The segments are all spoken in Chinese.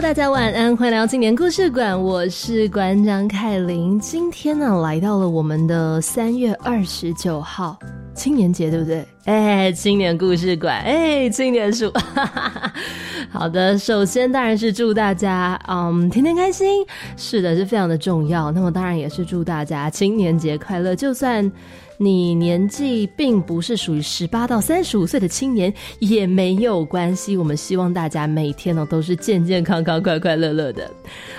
大家晚安，欢迎来到青年故事馆，我是馆长凯琳。今天呢，来到了我们的三月二十九号。青年节对不对？哎，青年故事馆，哎，青年树。好的，首先当然是祝大家，嗯，天天开心。是的，是非常的重要。那么当然也是祝大家青年节快乐。就算你年纪并不是属于十八到三十五岁的青年，也没有关系。我们希望大家每天呢都是健健康康、快快乐乐的。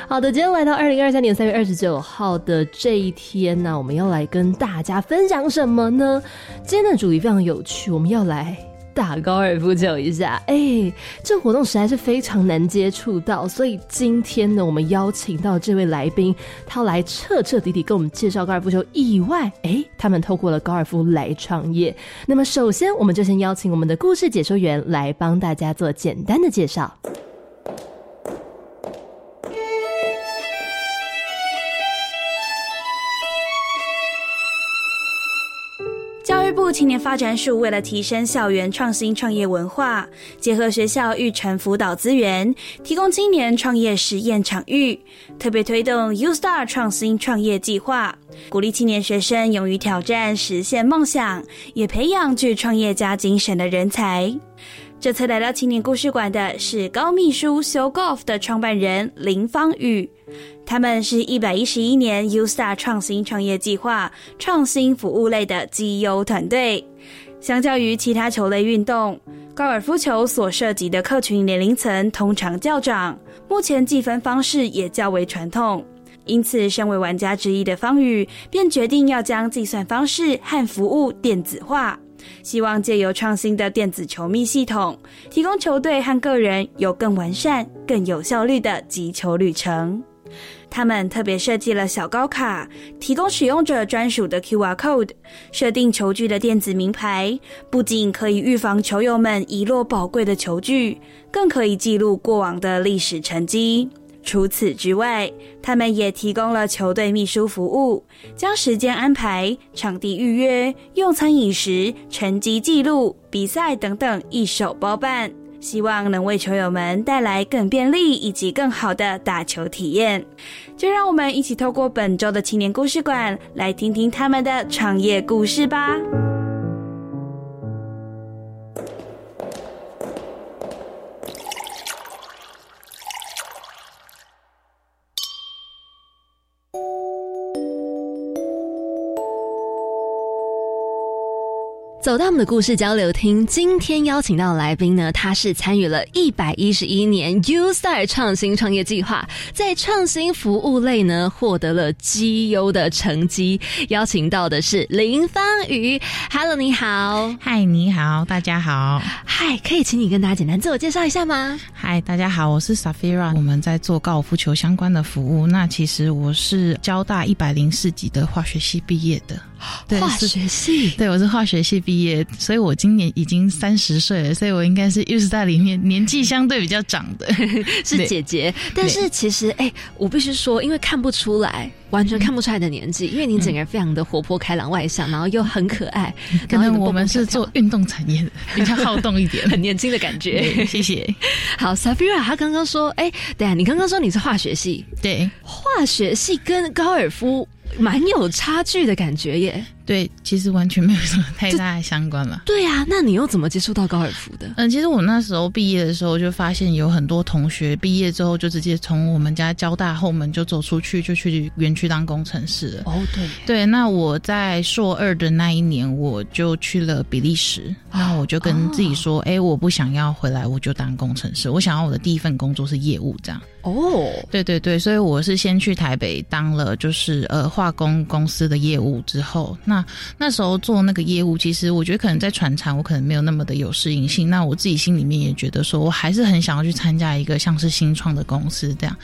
好的，今天来到二零二三年三月二十九号的这一天呢，我们要来跟大家分享什么呢？今天的主题非常有趣，我们要来。打高尔夫球一下，哎，这活动实在是非常难接触到，所以今天呢，我们邀请到这位来宾，他来彻彻底底跟我们介绍高尔夫球以外，哎，他们透过了高尔夫来创业。那么，首先我们就先邀请我们的故事解说员来帮大家做简单的介绍。青年发展署为了提升校园创新创业文化，结合学校育成辅导资源，提供青年创业实验场域，特别推动 U Star 创新创业计划，鼓励青年学生勇于挑战，实现梦想，也培养具创业家精神的人才。这次来到青年故事馆的是高秘书修 Golf 的创办人林芳宇，他们是一百一十一年 U Star 创新创业计划创新服务类的绩优团队。相较于其他球类运动，高尔夫球所涉及的客群年龄层通常较长，目前计分方式也较为传统，因此身为玩家之一的方宇便决定要将计算方式和服务电子化。希望借由创新的电子球密系统，提供球队和个人有更完善、更有效率的击球旅程。他们特别设计了小高卡，提供使用者专属的 QR code，设定球具的电子名牌，不仅可以预防球友们遗落宝贵的球具，更可以记录过往的历史成绩。除此之外，他们也提供了球队秘书服务，将时间安排、场地预约、用餐饮食、成绩记录、比赛等等一手包办，希望能为球友们带来更便利以及更好的打球体验。就让我们一起透过本周的青年故事馆，来听听他们的创业故事吧。走到我们的故事交流厅，今天邀请到的来宾呢，他是参与了一百一十一年 U Star 创新创业计划，在创新服务类呢获得了绩优的成绩。邀请到的是林芳宇，Hello，你好，嗨，你好，大家好，嗨，可以请你跟大家简单自我介绍一下吗？嗨，大家好，我是 Safira，我们在做高尔夫球相关的服务。那其实我是交大一百零四级的化学系毕业的。化学系，对，我是化学系毕业，所以我今年已经三十岁了，所以我应该是 U Star 里面年纪相对比较长的，是姐姐。但是其实，哎，我必须说，因为看不出来，完全看不出来的年纪，因为你整个人非常的活泼开朗外向，然后又很可爱。可能我们是做运动产业的，比较好动一点，很年轻的感觉。谢谢。好，Safira，他刚刚说，哎，对啊，你刚刚说你是化学系，对，化学系跟高尔夫。蛮有差距的感觉耶。对，其实完全没有什么太大的相关了。对啊，那你又怎么接触到高尔夫的？嗯，其实我那时候毕业的时候就发现有很多同学毕业之后就直接从我们家交大后门就走出去，就去园区当工程师了。哦，对，对，那我在硕二的那一年，我就去了比利时。那我就跟自己说，哎、我不想要回来，我就当工程师。我想要我的第一份工作是业务，这样。哦，对对对，所以我是先去台北当了就是呃化工公司的业务，之后那那时候做那个业务，其实我觉得可能在船厂我可能没有那么的有适应性。那我自己心里面也觉得说，我还是很想要去参加一个像是新创的公司这样，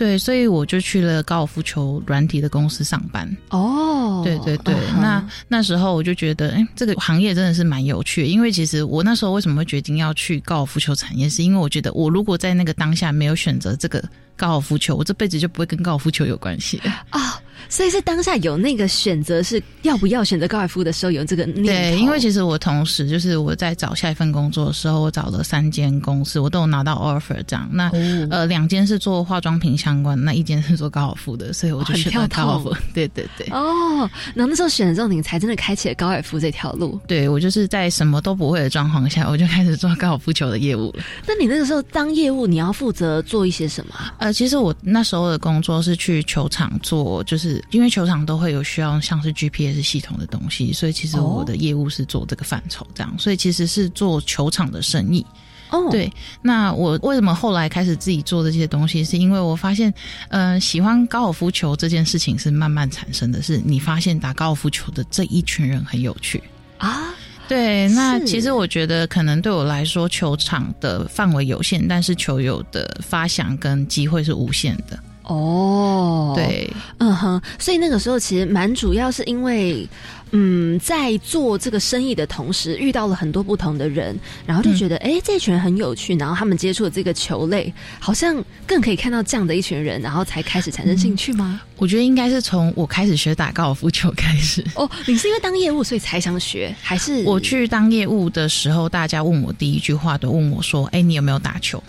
对，所以我就去了高尔夫球软体的公司上班。哦，对对对，嗯那那时候我就觉得，哎，这个行业真的是蛮有趣的。因为其实我那时候为什么会决定要去高尔夫球产业，是因为我觉得我如果在那个当下没有选择这个高尔夫球，我这辈子就不会跟高尔夫球有关系了。啊、所以是当下有那个选择是要不要选择高尔夫的时候有这个念对，因为其实我同时就是我在找下一份工作的时候，我找了三间公司，我都有拿到 offer 这样。那、哦呃，两间是做化妆品相关，那一间是做高尔夫的，所以我就选了高尔夫。对对对。哦，那那时候选了之后，你才真的开启了高尔夫这条路。对，我就是在什么都不会的状况下，我就开始做高尔夫球的业务了。那你那个时候当业务，你要负责做一些什么啊？呃，其实我那时候的工作是去球场做，就是因为球场都会有需要像是 GPS 系统的东西，所以其实哦我的业务是做这个范畴，这样，所以其实是做球场的生意。哦，对，那我为什么后来开始自己做这些东西？是因为我发现，呃，喜欢高尔夫球这件事情是慢慢产生的，是你发现打高尔夫球的这一群人很有趣。啊，对，那其实我觉得可能对我来说，球场的范围有限，但是球友的发想跟机会是无限的。哦，，对，嗯哼，所以那个时候其实蛮主要是因为，嗯，在做这个生意的同时，遇到了很多不同的人，然后就觉得，哎、这群人很有趣，然后他们接触的这个球类，好像更可以看到这样的一群人，然后才开始产生兴趣吗？我觉得应该是从我开始学打高尔夫球开始。哦，你是因为当业务所以才想学，还是我去当业务的时候，大家问我第一句话都问我说：“哎，你有没有打球？”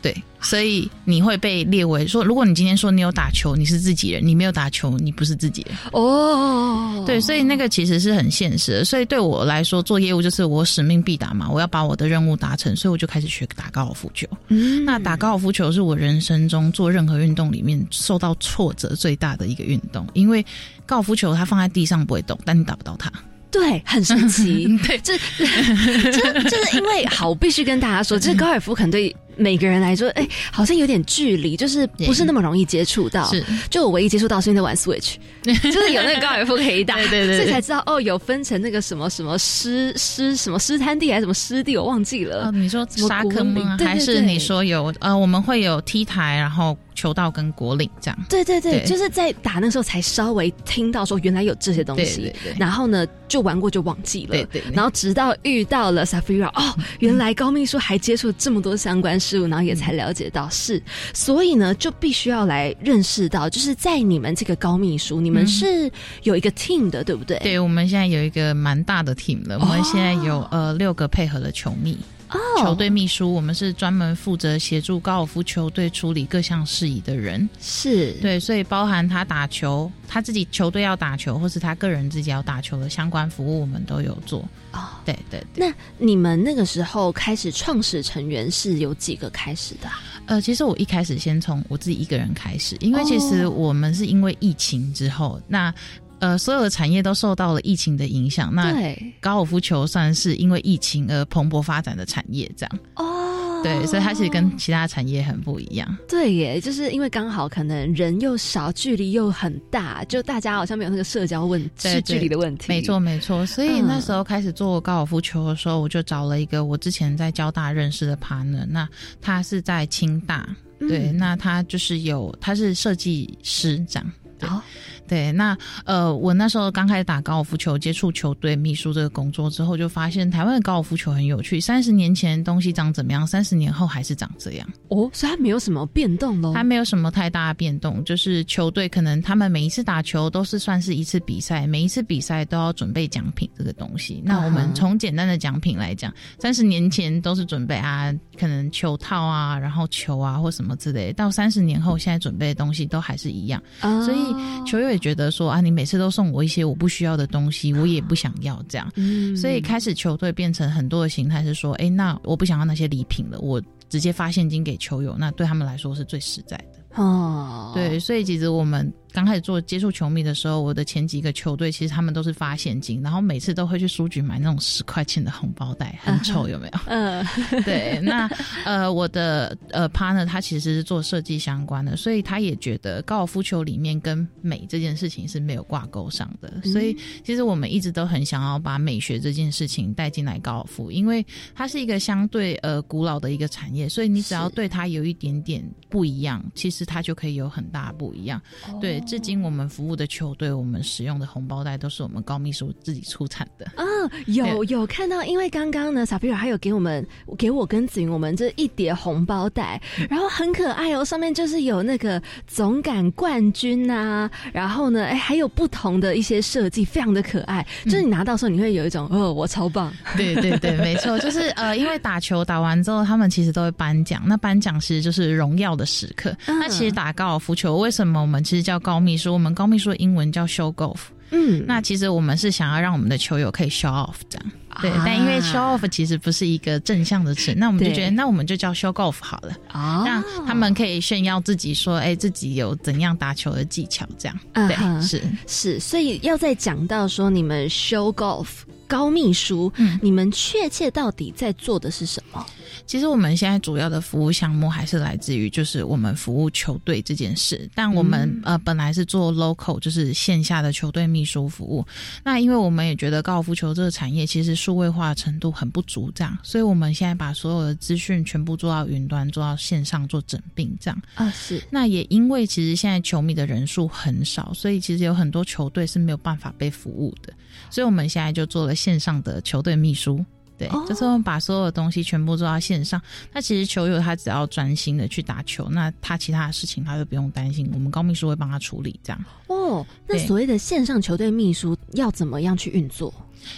哦，对，所以你会被列为说，如果你今天说你有打球，你是自己人；你没有打球，你不是自己人。哦，对，所以那个其实是很现实的。所以对我来说，做业务就是我使命必达嘛，我要把我的任务达成，所以我就开始学打高尔夫球。嗯那打高尔夫球是我人生中做任何运动里面受到挫折最大的一个运动，因为高尔夫球它放在地上不会动，但你打不到它。对，很神奇。对，这这就是因为好，我必须跟大家说，这高尔夫可能对每个人来说，哎、好像有点距离，就是不是那么容易接触到。是，就我唯一接触到是因为在玩 Switch，就是有那个高尔夫可以打，对对对。对所以才知道哦，有分成那个什么什么湿湿什么湿滩地还是什么湿地，我忘记了。呃，你说沙坑吗？还是你说有呃，我们会有 T 台，然后球道跟果岭这样。对对对，对就是在打那时候才稍微听到说原来有这些东西，对对对。然后呢就玩过就忘记了，对对对。然后直到遇到了 Safira，哦，原来高秘书还接触这么多相关事物，然后也才了解到是，所以呢就必须要来认识到，就是在你们这个高秘书，你们是有一个 team 的，对不对？对，我们现在有一个蛮大的 team 了，我们现在有呃六个配合的球迷。哦，球队秘书，我们是专门负责协助高尔夫球队处理各项事宜的人。是，对，所以包含他打球，他自己球队要打球，或是他个人自己要打球的相关服务，我们都有做。哦。对对对。那你们那个时候开始创始成员是有几个开始的、啊？呃，其实我一开始先从我自己一个人开始，因为其实哦我们是因为疫情之后，那呃所有的产业都受到了疫情的影响。那，高尔夫球算是因为疫情而蓬勃发展的产业，这样。哦，对，所以它其实跟其他产业很不一样。对耶，就是因为刚好可能人又少，距离又很大，就大家好像没有那个社交问题是距离的问题。没错，没错。所以嗯那时候开始做高尔夫球的时候，我就找了一个我之前在交大认识的 partner，那他是在清大，嗯对，那他就是有他是设计师这样。对好对，那呃，我那时候刚开始打高尔夫球，接触球队秘书这个工作之后，就发现台湾的高尔夫球很有趣。三十年前东西长怎么样，三十年后还是长这样。哦，所以它没有什么变动喽。它没有什么太大的变动，就是球队可能他们每一次打球都是算是一次比赛，每一次比赛都要准备奖品这个东西。那我们从简单的奖品来讲，三十年前都是准备啊，可能球套啊，然后球啊或什么之类的。到三十年后，现在准备的东西都还是一样，啊所以球友也觉得说啊，你每次都送我一些我不需要的东西，我也不想要这样。嗯所以开始球队变成很多的形态是说，哎，那我不想要那些礼品了，我直接发现金给球友，那对他们来说是最实在的。哦，对，所以其实我们刚开始做接触球迷的时候，我的前几个球队其实他们都是发现金，然后每次都会去书局买那种十块钱的红包袋，很丑，有没有？嗯，对，那呃，我的呃 partner 他其实是做设计相关的，所以他也觉得高尔夫球里面跟美这件事情是没有挂钩上的，所以其实我们一直都很想要把美学这件事情带进来高尔夫，因为它是一个相对呃古老的一个产业，所以你只要对它有一点点不一样，其实它就可以有很大不一样。对，至今我们服务的球队，我们使用的红包袋都是我们高秘书自己出产的。啊，有有看到，因为刚刚呢，小皮尔还有给我们给我跟子云我们这一叠红包袋，然后很可爱哦，上面就是有那个总感冠军呐、然后呢，哎，还有不同的一些设计，非常的可爱。就是你拿到时候，你会有一种哦，我超棒，对对对，没错，就是呃，因为打球打完之后，他们其实都会颁奖，那颁奖其实就是荣耀的时刻。嗯那其实打高尔夫球，为什么我们其实叫高秘书？我们高秘书的英文叫 show golf。嗯，那其实我们是想要让我们的球友可以 show off 这样。对，啊但因为 show off 其实不是一个正向的词，那我们就对觉得，那我们就叫 show golf 好了，哦让他们可以炫耀自己说，哎，自己有怎样打球的技巧，这样。对，是。是，所以要再讲到说你们 show golf 高秘书，嗯你们确切到底在做的是什么？其实我们现在主要的服务项目还是来自于就是我们服务球队这件事，但我们、嗯呃本来是做 local 就是线下的球队秘书服务，那因为我们也觉得高尔夫球这个产业其实数位化程度很不足，这样，所以我们现在把所有的资讯全部做到云端，做到线上做整并这样。啊，是那也因为其实现在球迷的人数很少，所以其实有很多球队是没有办法被服务的，所以我们现在就做了线上的球队秘书。对，哦就是我们把所有的东西全部做到线上。那其实球友他只要专心的去打球，那他其他的事情他就不用担心，我们高秘书会帮他处理。这样，哦。那所谓的线上球队秘书要怎么样去运作？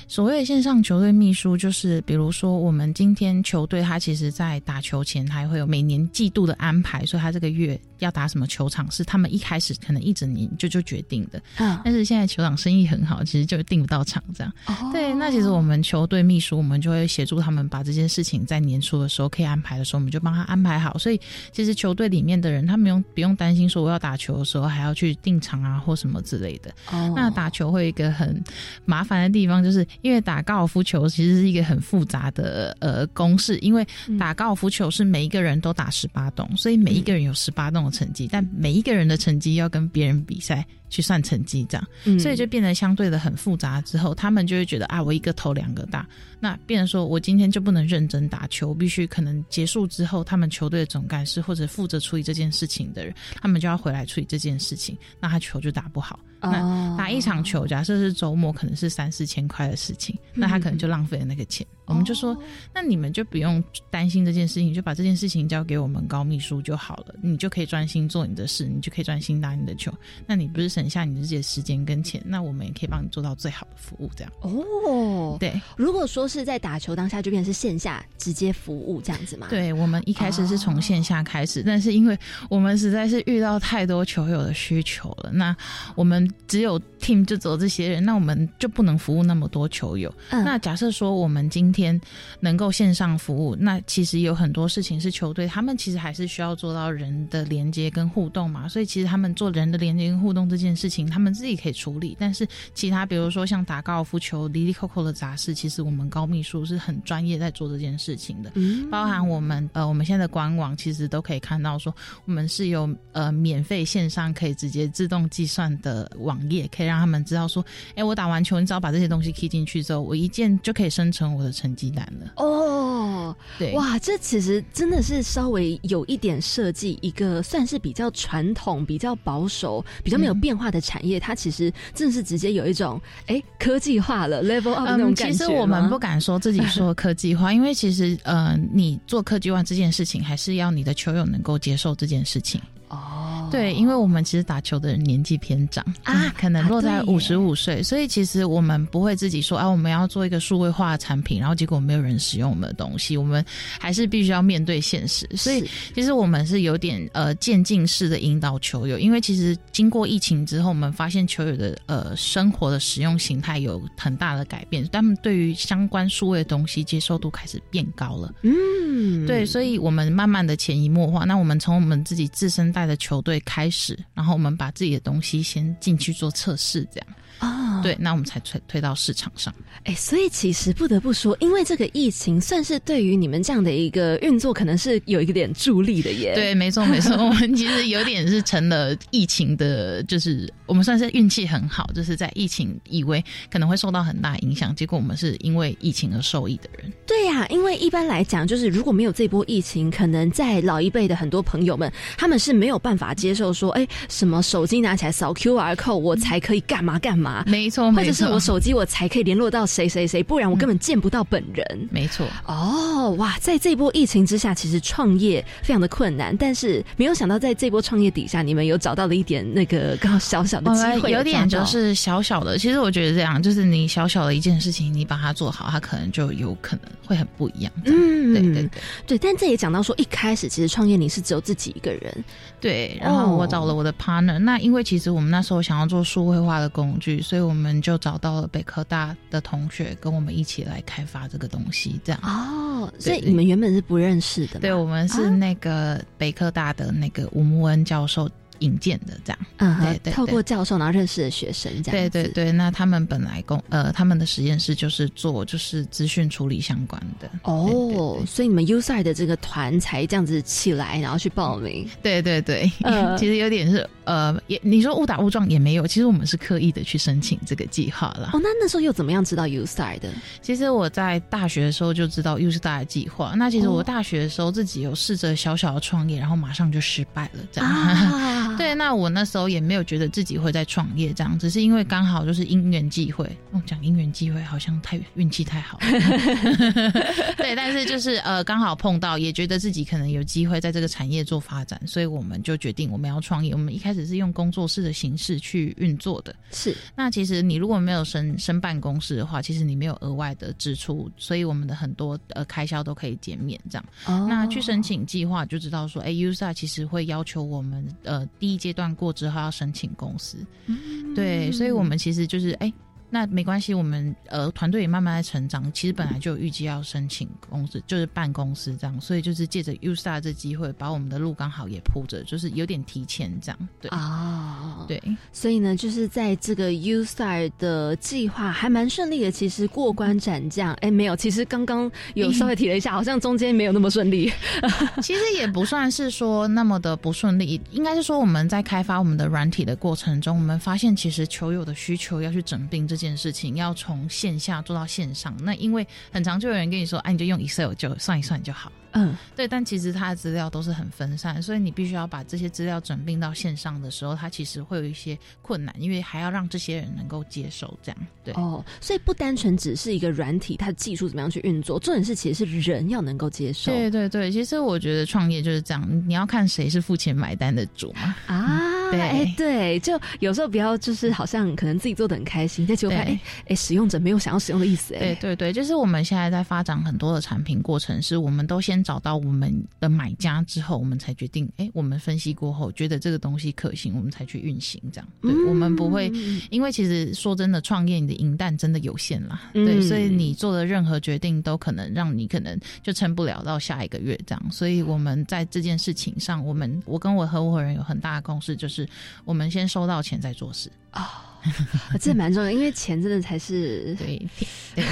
所谓的线上球队秘书，就是比如说我们今天球队他其实在打球前，他会有每年季度的安排，所以他这个月要打什么球场是他们一开始可能一整年就就决定的。嗯，但是现在球场生意很好，其实就订不到场这样。哦对，那其实我们球队秘书，我们就会协助他们把这件事情在年初的时候可以安排的时候，我们就帮他安排好。所以其实球队里面的人，他们用不用担心说我要打球的时候还要去订场啊或什么之类的。哦那打球会有一个很麻烦的地方，就是因为打高尔夫球其实是一个很复杂的呃公式，因为打高尔夫球是每一个人都打十八洞，所以每一个人有十八洞的成绩，但每一个人的成绩要跟别人比赛去算成绩，这样。嗯所以就变得相对的很复杂。之后他们就会觉得啊，我一个头两个大，那变成说我今天就不能认真打球，必须可能结束之后，他们球队的总干事或者负责处理这件事情的人，他们就要回来处理这件事情，那他球就打不好。那哦打一场球，假设是周末，可能是三四千块的事情，那他可能就浪费了那个钱。我们就说，那你们就不用担心这件事情，就把这件事情交给我们高秘书就好了，你就可以专心做你的事，你就可以专心打你的球。那你不是省下你自己的时间跟钱，那我们也可以帮你做到最好的服务，这样。哦，对如果说是在打球当下，就变成是线下直接服务这样子嘛？，对，我们一开始是从线下开始，但是因为我们实在是遇到太多球友的需求了，那我们只有 team 就走这些人，那我们就不能服务那么多球友。嗯那假设说我们今天能够线上服务，那其实有很多事情是球队他们其实还是需要做到人的连接跟互动嘛，所以其实他们做人的连接跟互动这件事情，他们自己可以处理。但是其他比如说像打高尔夫球、离离扣扣的杂事，其实我们高秘书是很专业在做这件事情的。嗯包含我们呃，我们现在的官网其实都可以看到说，我们是有呃免费线上可以直接自动计算的网页，可以让他们知道说，哎，我打完球，你只要把这些东西 key 进去之后，我一键就可以生成我的成绩单了。哦，对，哇，这其实真的是稍微有一点设计，一个算是比较传统、比较保守、比较没有嗯变化的产业，它其实真的是直接有一种哎科技化了 level up 那种嗯，感觉其实我们不敢说自己说科技化，因为其实呃，你做科技化这件事情，还是要你的球友能够接受这件事情。哦，对，因为我们其实打球的人年纪偏长啊可能落在五十五岁，所以其实我们不会自己说啊，我们要做一个数位化的产品，然后结果没有人使用我们的东西，我们还是必须要面对现实。所以其实我们是有点呃渐进式的引导球友，因为其实经过疫情之后，我们发现球友的呃生活的使用形态有很大的改变，他们对于相关数位的东西接受度开始变高了。嗯，对，所以我们慢慢的潜移默化。那我们从我们自己自身带的球队开始，然后我们把自己的东西先进去做测试，这样。啊，对，那我们才推推到市场上。哎，所以其实不得不说，因为这个疫情，算是对于你们这样的一个运作，可能是有一个点助力的耶。，对，没错没错，我们其实有点是成了疫情的，就是我们算是运气很好，就是在疫情以为可能会受到很大影响，结果我们是因为疫情而受益的人。对呀、因为一般来讲，就是如果没有这波疫情，可能在老一辈的很多朋友们，他们是没有办法接受说，哎，什么手机拿起来扫 QR code，我才可以干嘛干嘛，没错，或，者是我手机我才可以联络到谁谁谁，不然我根本见不到本人。没错。哦，哇，在这波疫情之下，其实创业非常的困难，但是没有想到在这波创业底下，你们有找到了一点那个刚好小小的机会，有点就是小小的，其实我觉得这样，就是你小小的一件事情，你把它做好，它可能就有可能会很不一样。嗯，对对对对，但这也讲到说，一开始其实创业你是只有自己一个人，对，然后我找了我的 partner，、那因为其实我们那时候想要做数位化的工具，所以我们就找到了北科大的同学跟我们一起来开发这个东西，这样。哦，所以你们原本是不认识的，对，我们是啊。那个北科大的那个吴木恩教授引荐的，这样。嗯哼对对透过教授然后认识的学生这样子，对对对，那他们本来工呃，他们的实验室就是做就是资讯处理相关的。哦，所以你们 U 赛的这个团才这样子起来，然后去报名，对对对，呃 其实有点是呃，也你说误打误撞也没有，其实我们是刻意的去申请这个计划了。哦，那那时候又怎么样知道 U 赛的？其实我在大学的时候就知道 U 是大的计划，那其实我大学的时候自己有试着小小的创业，然后马上就失败了，这样。啊，对，那我那时候也没有觉得自己会在创业这样，只是因为刚好就是因缘际会。哦，讲因缘际会好像太运气太好了。对，但是就是呃，刚好碰到，也觉得自己可能有机会在这个产业做发展，所以我们就决定我们要创业。我们一开始是用工作室的形式去运作的。是那其实你如果没有申申办公室的话，其实你没有额外的支出，所以我们的很多呃开销都可以减免这样。哦那去申请计划就知道说，哎，USA 其实会要求我们呃第一阶段过之后要申请公司，嗯对，所以我们其实就是哎。那没关系，我们呃团队也慢慢在成长。其实本来就有预计要申请公司，就是办公司这样，所以就是借着 UStar 这机会，把我们的路刚好也铺着，就是有点提前这样。对，啊，对，所以呢，就是在这个 USA 的计划还蛮顺利的，其实过关斩将，哎，没有，其实刚刚有稍微提了一下，好像中间没有那么顺利。其实也不算是说那么的不顺利，应该是说我们在开发我们的软体的过程中，我们发现其实球友的需求要去整并这件事情，要从线下做到线上。那因为很常就有人跟你说，哎、你就用 Excel 就算一算就好。嗯，对，但其实它的资料都是很分散，所以你必须要把这些资料整并到线上的时候，它其实会有一些困难，因为还要让这些人能够接受这样。对，哦，所以不单纯只是一个软体，它的技术怎么样去运作，重点是其实是人要能够接受对对对，其实我觉得创业就是这样，你要看谁是付钱买单的主嘛。啊。对。哎，对，就有时候不要就是好像可能自己做的很开心，但结果哎哎，使用者没有想要使用的意思，哎，对对对，就是我们现在在发展很多的产品过程，是我们都先找到我们的买家之后，我们才决定，哎，我们分析过后觉得这个东西可行，我们才去运行。这样，对、我们不会，因为其实说真的，创业你的银弹真的有限啦，对，嗯所以你做的任何决定都可能让你可能就撑不了到下一个月这样。所以我们在这件事情上，我们我跟我合伙人有很大的共识，就是我们先收到钱再做事啊。这蛮重要，因为钱真的才是对，对，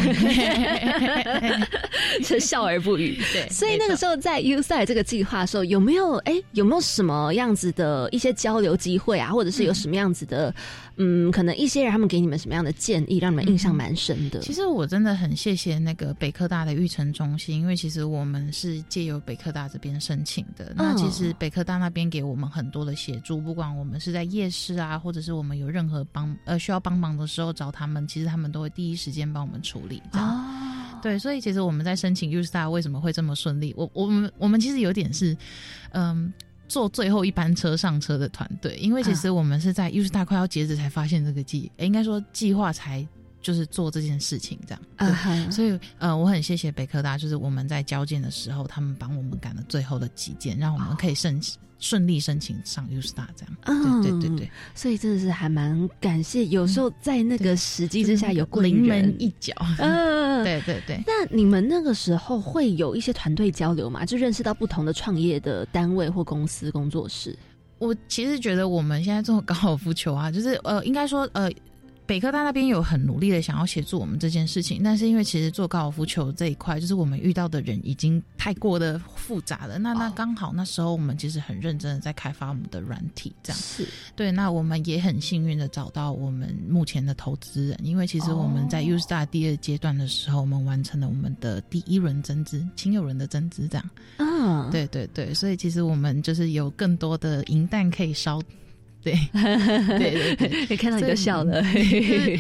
是笑而不语。对，所以那个时候在 U 赛这个计划的时候，有没有哎有没有什么样子的一些交流机会啊，或者是有什么样子的嗯，可能一些人他们给你们什么样的建议，让你们印象蛮深的？其实我真的很谢谢那个北科大的育成中心，因为其实我们是借由北科大这边申请的。那其实北科大那边给我们很多的协助，不管我们是在夜市啊，或者是我们有任何帮呃需要帮忙的时候找他们，其实他们都会第一时间帮我们处理。这样。哦，对，所以其实我们在申请 U Star 为什么会这么顺利？我我们我们其实有点是，嗯。坐最后一班车上车的团队，因为其实我们是在 U 大快要截止才发现这个计，应该说计划才。就是做这件事情这样，对，所以呃，我很谢谢北科大，就是我们在交件的时候，他们帮我们赶了最后的几件，让我们可以申请顺利申请上 U Star 这样。嗯，对对对，所以真的是还蛮感谢，有时候在那个时机之下有临门一脚。嗯，对对对。那你们那个时候会有一些团队交流嘛？就认识到不同的创业的单位或公司工作室。我其实觉得我们现在做高尔夫球啊，就是呃，应该说呃。北科大那边有很努力的想要协助我们这件事情，但是因为其实做高尔夫球这一块，就是我们遇到的人已经太过的复杂了。那那刚好那时候我们其实很认真的在开发我们的软体，这样是对。那我们也很幸运的找到我们目前的投资人，因为其实我们在 U Star 第二阶段的时候，我们完成了我们的第一轮增资，亲友人的增资，这样啊，对对对，所以其实我们就是有更多的银弹可以烧。对，对对对，可以看到你就笑了，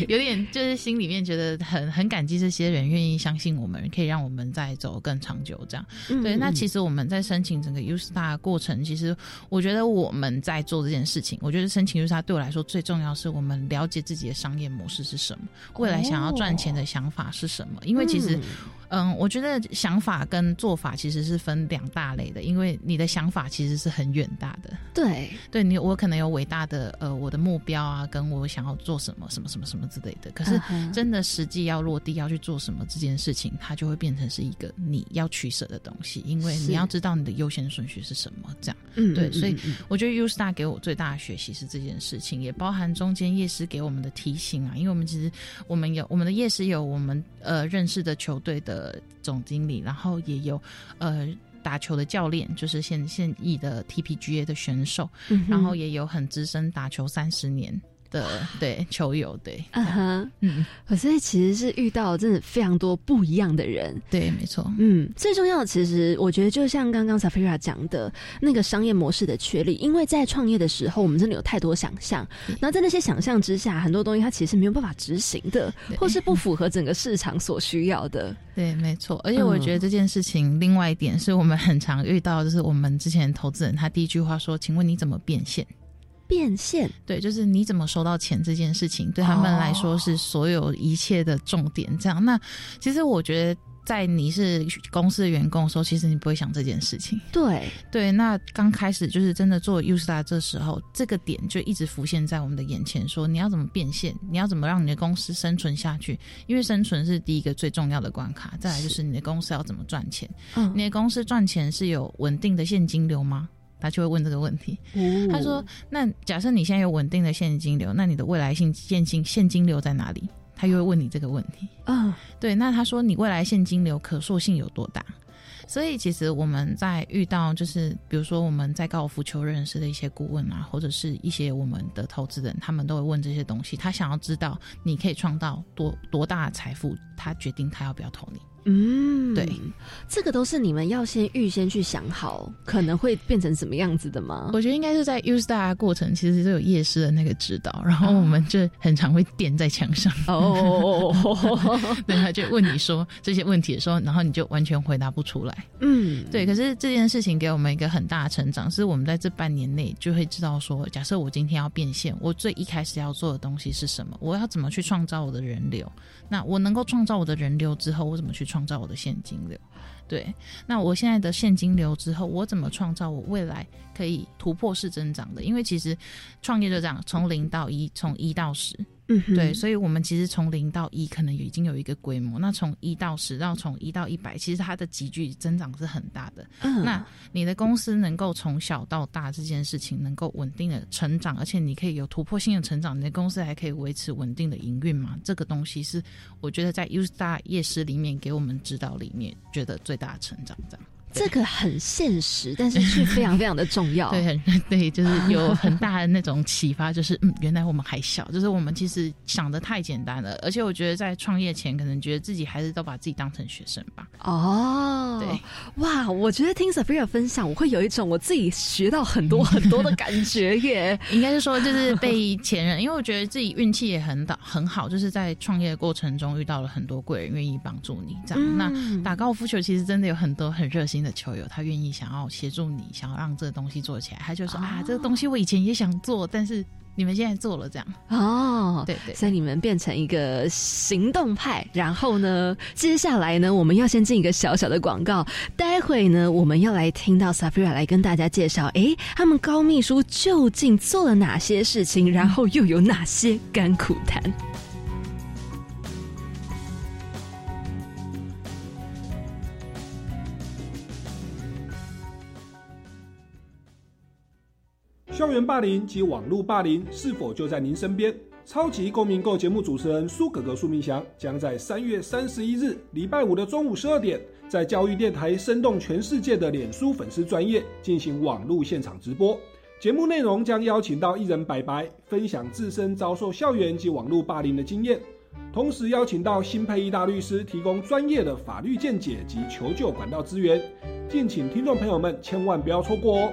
有点就是心里面觉得很很感激这些人愿意相信我们，可以让我们再走更长久这样。对，那其实我们在申请整个 U Star 过程，其实我觉得我们在做这件事情，我觉得申请 U Star 对我来说最重要是我们了解自己的商业模式是什么，未来想要赚钱的想法是什么，因为其实。嗯，我觉得想法跟做法其实是分两大类的，因为你的想法其实是很远大的。对，对你我可能有伟大的呃我的目标啊，跟我想要做什么什么什么什么之类的。可是真的实际要落地要去做什么这件事情，它就会变成是一个你要取舍的东西，因为你要知道你的优先顺序是什么。这样，嗯，对，所以我觉得 U Star 给我最大的学习是这件事情，也包含中间夜师给我们的提醒啊，因为我们其实我们有我们的夜师有我们呃认识的球队的。呃，总经理，然后也有呃打球的教练，就是现现役的 TPGA 的选手，然后也有很资深打球三十年。的对球友对，嗯哼，嗯，可是其实是遇到真的非常多不一样的人，对，没错，嗯，最重要的其实我觉得就像刚刚 Safira 讲的那个商业模式的确立，因为在创业的时候，我们真的有太多想象，然后在那些想象之下，很多东西它其实没有办法执行的，或是不符合整个市场所需要的，对，没错，而且我觉得这件事情另外一点是我们很常遇到，就是我们之前投资人他第一句话说：“请问你怎么变现？”变现对，就是你怎么收到钱这件事情，对他们来说是所有一切的重点。这样，那其实我觉得，在你是公司的员工的时候，其实你不会想这件事情。对对，那刚开始就是真的做 U Star 这时候，这个点就一直浮现在我们的眼前，说你要怎么变现，你要怎么让你的公司生存下去？因为生存是第一个最重要的关卡，再来就是你的公司要怎么赚钱？嗯，你的公司赚钱是有稳定的现金流吗？他就会问这个问题。他说：“那假设你现在有稳定的现金流，那你的未来性现金现金流在哪里？”他又会问你这个问题。啊，对。那他说：“你未来现金流可塑性有多大？”所以其实我们在遇到就是，比如说我们在高尔夫球认识的一些顾问啊，或者是一些我们的投资人，他们都会问这些东西。他想要知道你可以创造多多大的财富，他决定他要不要投你。嗯，对，这个都是你们要先预先去想好，可能会变成什么样子的吗？我觉得应该是在 use 大过程，其实都有夜市的那个指导，然后我们就很常会垫在墙上哦，对，他就问你说这些问题的时候，然后你就完全回答不出来。嗯，对。可是这件事情给我们一个很大的成长，是我们在这半年内就会知道说，假设我今天要变现，我最一开始要做的东西是什么？我要怎么去创造我的人流？那我能够创造我的人流之后，我怎么去？创造我的现金流，对。那我现在的现金流之后，我怎么创造我未来可以突破式增长的？因为其实创业就这样，从零到一，从一到十。嗯，对，所以，我们其实从零到一，可能已经有一个规模。那从一到十，到从一到一百，其实它的急剧增长是很大的。嗯，那你的公司能够从小到大这件事情能够稳定的成长，而且你可以有突破性的成长，你的公司还可以维持稳定的营运吗？这个东西是我觉得在 U Star 夜市里面给我们指导里面觉得最大的成长，这样。这个很现实，但是却非常非常的重要。对，很 对，就是有很大的那种启发，就是嗯，原来我们还小，就是我们其实想的太简单了。而且我觉得在创业前，可能觉得自己还是都把自己当成学生吧。哦，对，哇，我觉得听 Sophia 分享，我会有一种我自己学到很多很多的感觉耶。应该是说，就是被前任，因为我觉得自己运气也很好，很好，就是在创业过程中遇到了很多贵人愿意帮助你。这样，那打高尔夫球其实真的有很多很热心。新的球友，他愿意想要协助你，想要让这个东西做起来，他就说啊，这个东西我以前也想做，但是。你们现在做了这样哦，对对，所以你们变成一个行动派。然后呢，接下来呢，我们要先进一个小小的广告。待会呢，我们要来听到 Safira 来跟大家介绍，哎，他们高秘书究竟做了哪些事情，然后又有哪些甘苦谈。校园霸凌及网络霸凌是否就在您身边？超级公民购节目主持人苏格格苏明祥将在三月三十一日礼拜五的中午十二点，在教育电台生动全世界的脸书粉丝专业进行网络现场直播。节目内容将邀请到艺人白白分享自身遭受校园及网络霸凌的经验，同时邀请到新配义大律师提供专业的法律见解及求救管道资源。敬请听众朋友们千万不要错过哦！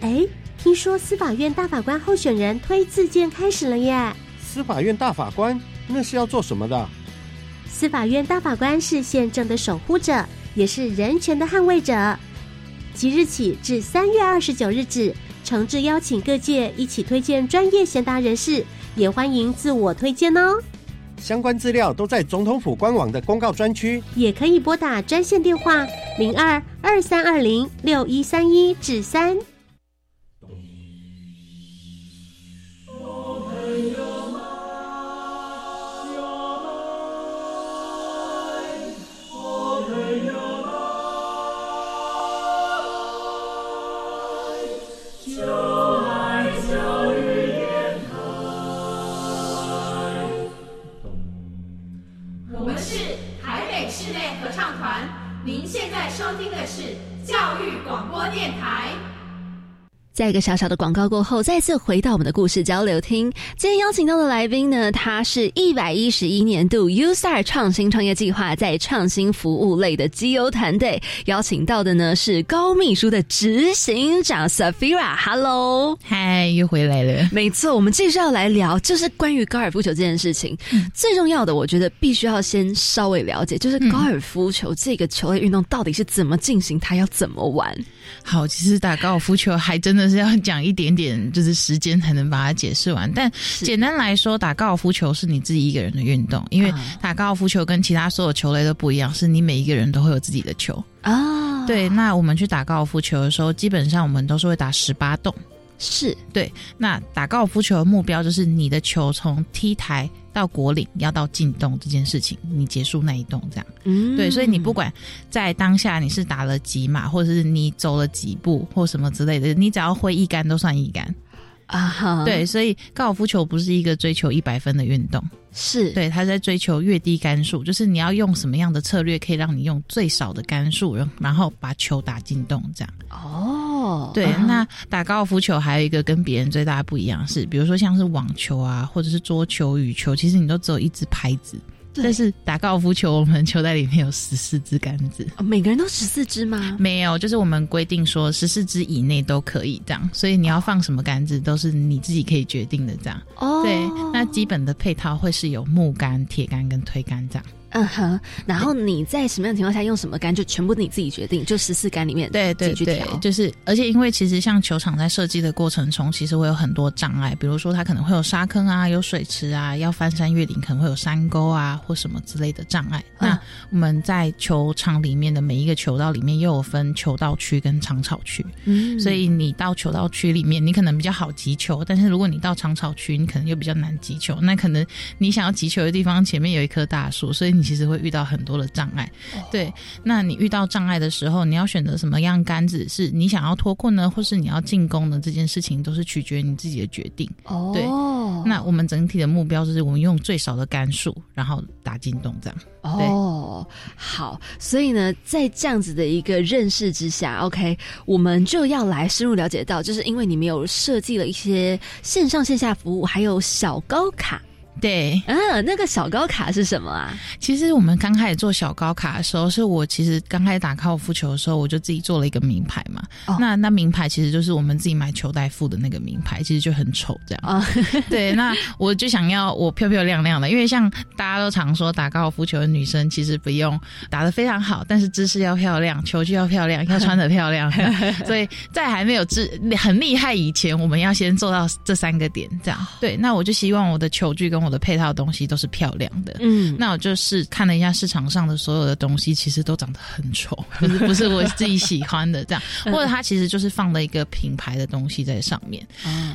哎，听说司法院大法官候选人推自荐开始了耶！司法院大法官那是要做什么的？司法院大法官是宪政的守护者，也是人权的捍卫者。即日起至三月二十九日止，诚挚邀请各界一起推荐专业贤达人士，也欢迎自我推荐哦。相关资料都在总统府官网的公告专区，也可以拨打专线电话零二二三二零六一三一至三。在一个小小的广告过后，再次回到我们的故事交流厅。今天邀请到的来宾呢，他是一百一十一年度 U Star 创新创业计划在创新服务类的绩优团队。邀请到的呢是高秘书的执行长 Safira。Hello，嗨，又回来了。没错，我们继续要来聊，就是关于高尔夫球这件事情。最重要的，我觉得必须要先稍微了解，就是高尔夫球这个球类运动到底是怎么进行，它要怎么玩。好，其实打高尔夫球还真的是要讲一点点，就是时间才能把它解释完。但简单来说，打高尔夫球是你自己一个人的运动，因为打高尔夫球跟其他所有球类都不一样，是你每一个人都会有自己的球啊。对，那我们去打高尔夫球的时候，基本上我们都是会打十八洞。是对，那打高尔夫球的目标就是你的球从 T 台到果岭要到进洞这件事情，你结束那一洞这样。嗯，对，所以你不管在当下你是打了几码，或者是你走了几步或什么之类的，你只要挥一杆都算一杆啊。哈，对，所以高尔夫球不是一个追求一百分的运动，是对，他在追求越低杆数，就是你要用什么样的策略可以让你用最少的杆数，然后把球打进洞这样。哦。哦，对，那打高尔夫球还有一个跟别人最大的不一样是，比如说像是网球啊，或者是桌球、羽球，其实你都只有一支拍子，但是打高尔夫球，我们球袋里面有十四支杆子，每个人都十四支吗？没有，就是我们规定说十四支以内都可以这样，所以你要放什么杆子都是你自己可以决定的这样。哦，对，那基本的配套会是有木杆、铁杆跟推杆这样。嗯哼，然后你在什么样的情况下用什么杆，就全部你自己决定，就十四杆里面对对对，就是而且因为其实像球场在设计的过程中，其实会有很多障碍，比如说它可能会有沙坑啊，有水池啊，要翻山越岭可能会有山沟啊或什么之类的障碍。那我们在球场里面的每一个球道里面又有分球道区跟长草区，嗯，所以你到球道区里面，你可能比较好击球，但是如果你到长草区，你可能又比较难击球。那可能你想要击球的地方前面有一棵大树，所以。你其实会遇到很多的障碍。对，那你遇到障碍的时候，你要选择什么样杆子？是你想要脱困呢，或是你要进攻呢？这件事情都是取决于你自己的决定。哦，对，那我们整体的目标就是我们用最少的杆数，然后打进洞这样。哦，好，所以呢，在这样子的一个认识之下，OK，我们就要来深入了解到，就是因为你们有设计了一些线上线下服务，还有小高卡。对，嗯，那个小高卡是什么啊？其实我们刚开始做小高卡的时候，是我其实刚开始打高尔夫球的时候，我就自己做了一个名牌嘛。那那名牌其实就是我们自己买球袋付的那个名牌，其实就很丑这样。啊，对，那我就想要我漂漂亮亮的，因为像大家都常说打高尔夫球的女生其实不用打得非常好，但是姿势要漂亮，球具要漂亮，要穿得漂亮。所以在还没有姿很厉害以前，我们要先做到这三个点，这样。对，那我就希望我的球具跟我的配套的东西都是漂亮的，嗯，那我就是看了一下市场上的所有的东西，其实都长得很丑，就是不是我自己喜欢的这样，或者它其实就是放了一个品牌的东西在上面。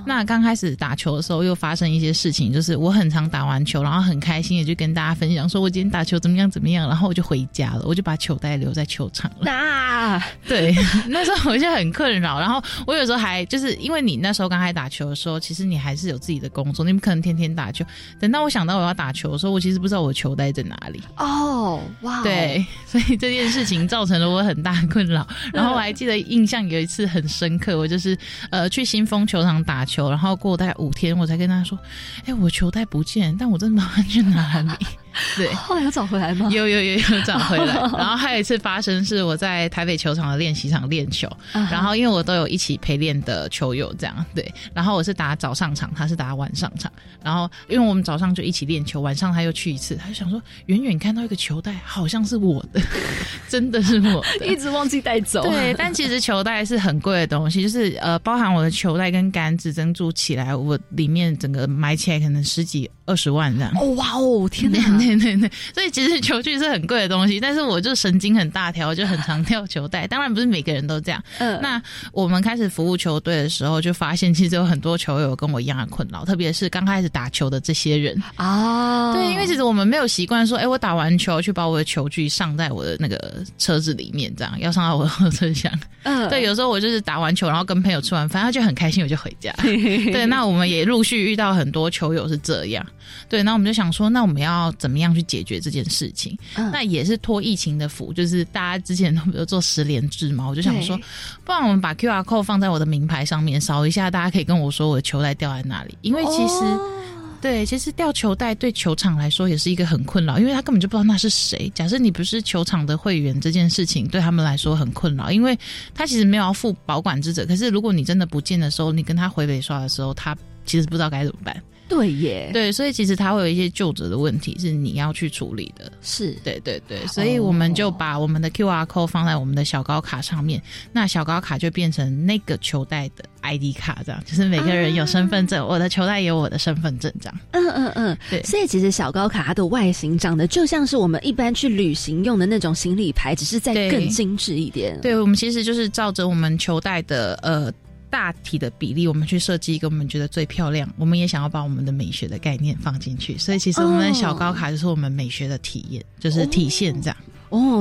那刚开始打球的时候，又发生一些事情，就是我很常打完球，然后很开心的就跟大家分享，说我今天打球怎么样怎么样，然后我就回家了，我就把球袋留在球场了。啊，对，那时候我就很困扰，然后我有时候还就是因为你那时候刚开始打球的时候，其实你还是有自己的工作，你们可能天天打球。等到我想。到我要打球的时候，我其实不知道我球袋在哪里。哦，哇，对，所以这件事情造成了我很大的困扰。然后我还记得印象有一次很深刻，我就是呃去新丰球场打球，然后过大概五天，我才跟他说：“哎，我球袋不见，但我真的不知道去哪里。”对，后来有找回来吗？有有有有找回来。然后还有一次发生是我在台北球场的练习场练球，然后因为我都有一起陪练的球友，这样对。然后我是打早上场，他是打晚上场。然后因为我们早上就一起练球，晚上他又去一次，他就想说远远看到一个球袋，好像是我的，真的是我的，一直忘记带走。对，但其实球袋是很贵的东西，就是呃，包含我的球袋跟杆子珍珠起来，我里面整个买起来可能十几二十万这样。哦哇哦，天哪！对对对，所以其实球具是很贵的东西，但是我就神经很大条，就很常掉球袋。当然不是每个人都这样。嗯，那我们开始服务球队的时候，就发现其实有很多球友跟我一样的困扰，特别是刚开始打球的这些人啊。对，因为其实我们没有习惯说，哎，我打完球去把我的球具上在我的那个车子里面，这样要上到我的后车厢。嗯，对，有时候我就是打完球，然后跟朋友吃完饭，他就很开心，我就回家。对，那我们也陆续遇到很多球友是这样。对，那我们就想说，那我们要怎么样去解决这件事情？那也是托疫情的福，就是大家之前都没有做十连制嘛，我就想说，不然我们把 Q R code 放在我的名牌上面，扫一下，大家可以跟我说我的球袋掉在哪里。因为其实，对，其实掉球袋对球场来说也是一个很困扰，因为他根本就不知道那是谁。假设你不是球场的会员，这件事情对他们来说很困扰，因为他其实没有要负保管之责。可是如果你真的不见的时候，你跟他回北刷的时候，他其实不知道该怎么办。对耶，对，所以其实它会有一些旧者的问题是你要去处理的，是对对对，所以我们就把我们的 Q R code 放在我们的小高卡上面，那小高卡就变成那个球袋的 I D 卡，这样就是每个人有身份证，我的球袋有我的身份证，这样。嗯嗯嗯，对。所以其实小高卡它的外形长得就像是我们一般去旅行用的那种行李牌，只是再更精致一点。对，我们其实就是照着我们球袋的呃。大体的比例，我们去设计一个我们觉得最漂亮。我们也想要把我们的美学的概念放进去，所以其实我们的小高卡就是我们美学的体验，就是体现这样。